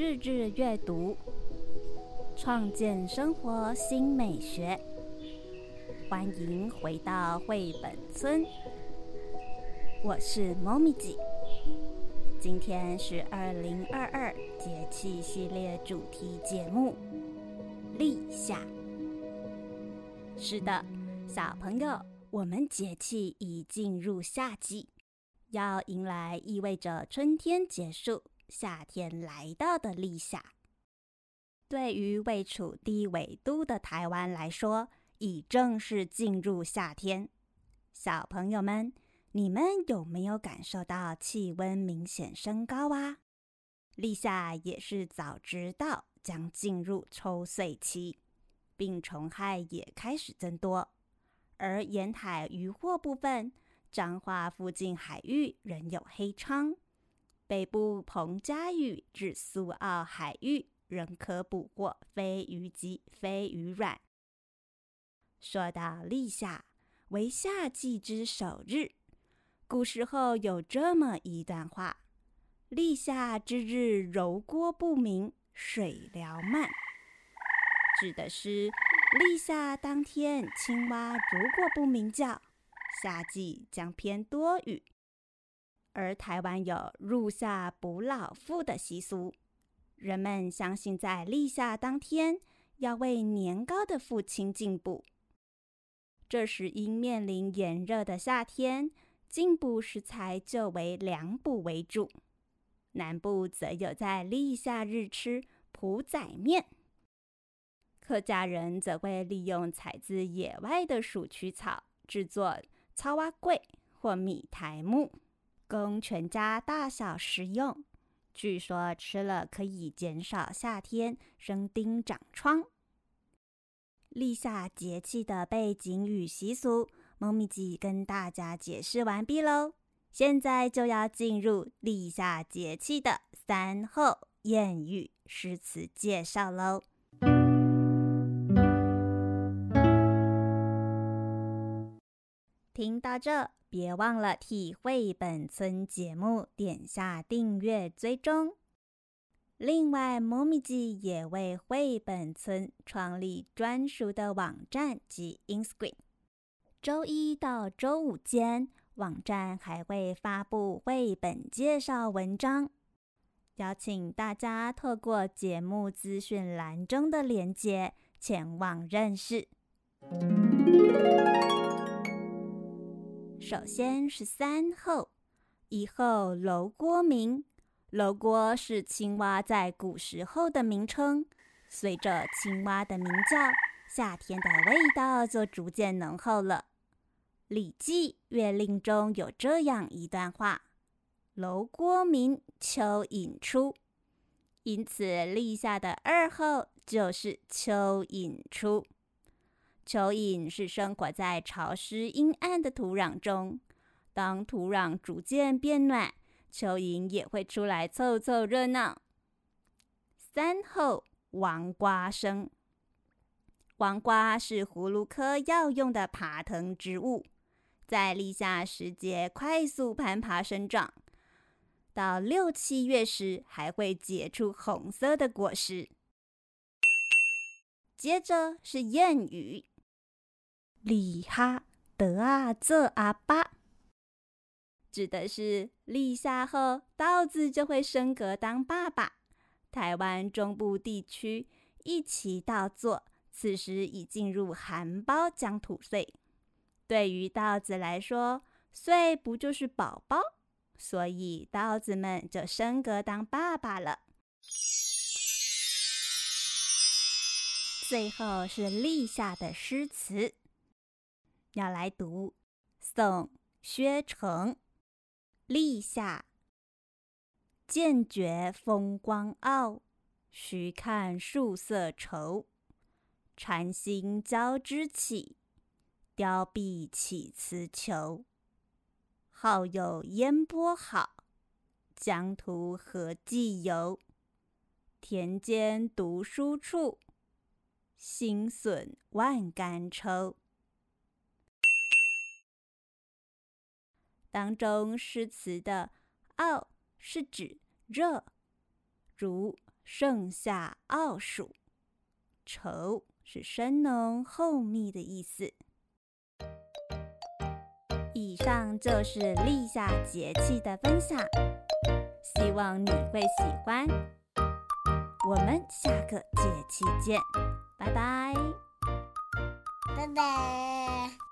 日日阅读，创建生活新美学。欢迎回到绘本村，我是猫咪姐。今天是二零二二节气系列主题节目——立夏。是的，小朋友，我们节气已进入夏季，要迎来意味着春天结束、夏天来到的立夏。对于位处低纬度的台湾来说，已正式进入夏天，小朋友们，你们有没有感受到气温明显升高啊？立夏也是早知道将进入抽穗期，病虫害也开始增多。而沿海渔获部分，彰化附近海域仍有黑鲳，北部彭佳屿至苏澳海域仍可捕获飞鱼及飞鱼卵。说到立夏为夏季之首日，古时候有这么一段话：“立夏之日，柔郭不鸣，水疗慢。”指的是立夏当天，青蛙如果不鸣叫，夏季将偏多雨。而台湾有入夏补老父的习俗，人们相信在立夏当天要为年高的父亲进补。这时因面临炎热的夏天，进补食材就为凉补为主。南部则有在立夏日吃蒲仔面，客家人则会利用采自野外的鼠曲草制作草蛙粿或米苔木，供全家大小食用。据说吃了可以减少夏天生叮长疮。立夏节气的背景与习俗，猫咪记跟大家解释完毕喽。现在就要进入立夏节气的三候谚语诗词介绍喽。听到这，别忘了替绘本村节目点下订阅追踪。另外，猫咪记也为绘本村创立专属的网站及 Instagram。周一到周五间，网站还会发布绘本介绍文章，邀请大家透过节目资讯栏中的链接前往认识。首先是三后，一后楼郭明。楼郭是青蛙在古时候的名称。随着青蛙的鸣叫，夏天的味道就逐渐浓厚了。《礼记·月令》中有这样一段话：“楼锅鸣，蚯蚓出。”因此，立夏的二后就是蚯蚓出。蚯蚓是生活在潮湿阴暗的土壤中，当土壤逐渐变暖。蚯蚓也会出来凑凑热闹。三后黄瓜生，黄瓜是葫芦科药用的爬藤植物，在立夏时节快速攀爬生长，到六七月时还会结出红色的果实。接着是谚语：立哈得啊这阿巴。指的是立夏后，稻子就会升格当爸爸。台湾中部地区一起稻作，此时已进入含苞将吐穗。对于稻子来说，穗不就是宝宝？所以稻子们就升格当爸爸了。最后是立夏的诗词，要来读宋薛成。立夏，渐觉风光傲，须看树色稠。禅心交织起，凋敝起词求。好友烟波好，江图何寄游？田间读书处，新笋万竿抽。当中诗词的“傲”是指热，如盛夏奥暑，稠是深浓厚密的意思。以上就是立夏节气的分享，希望你会喜欢。我们下个节气见，拜拜，拜拜。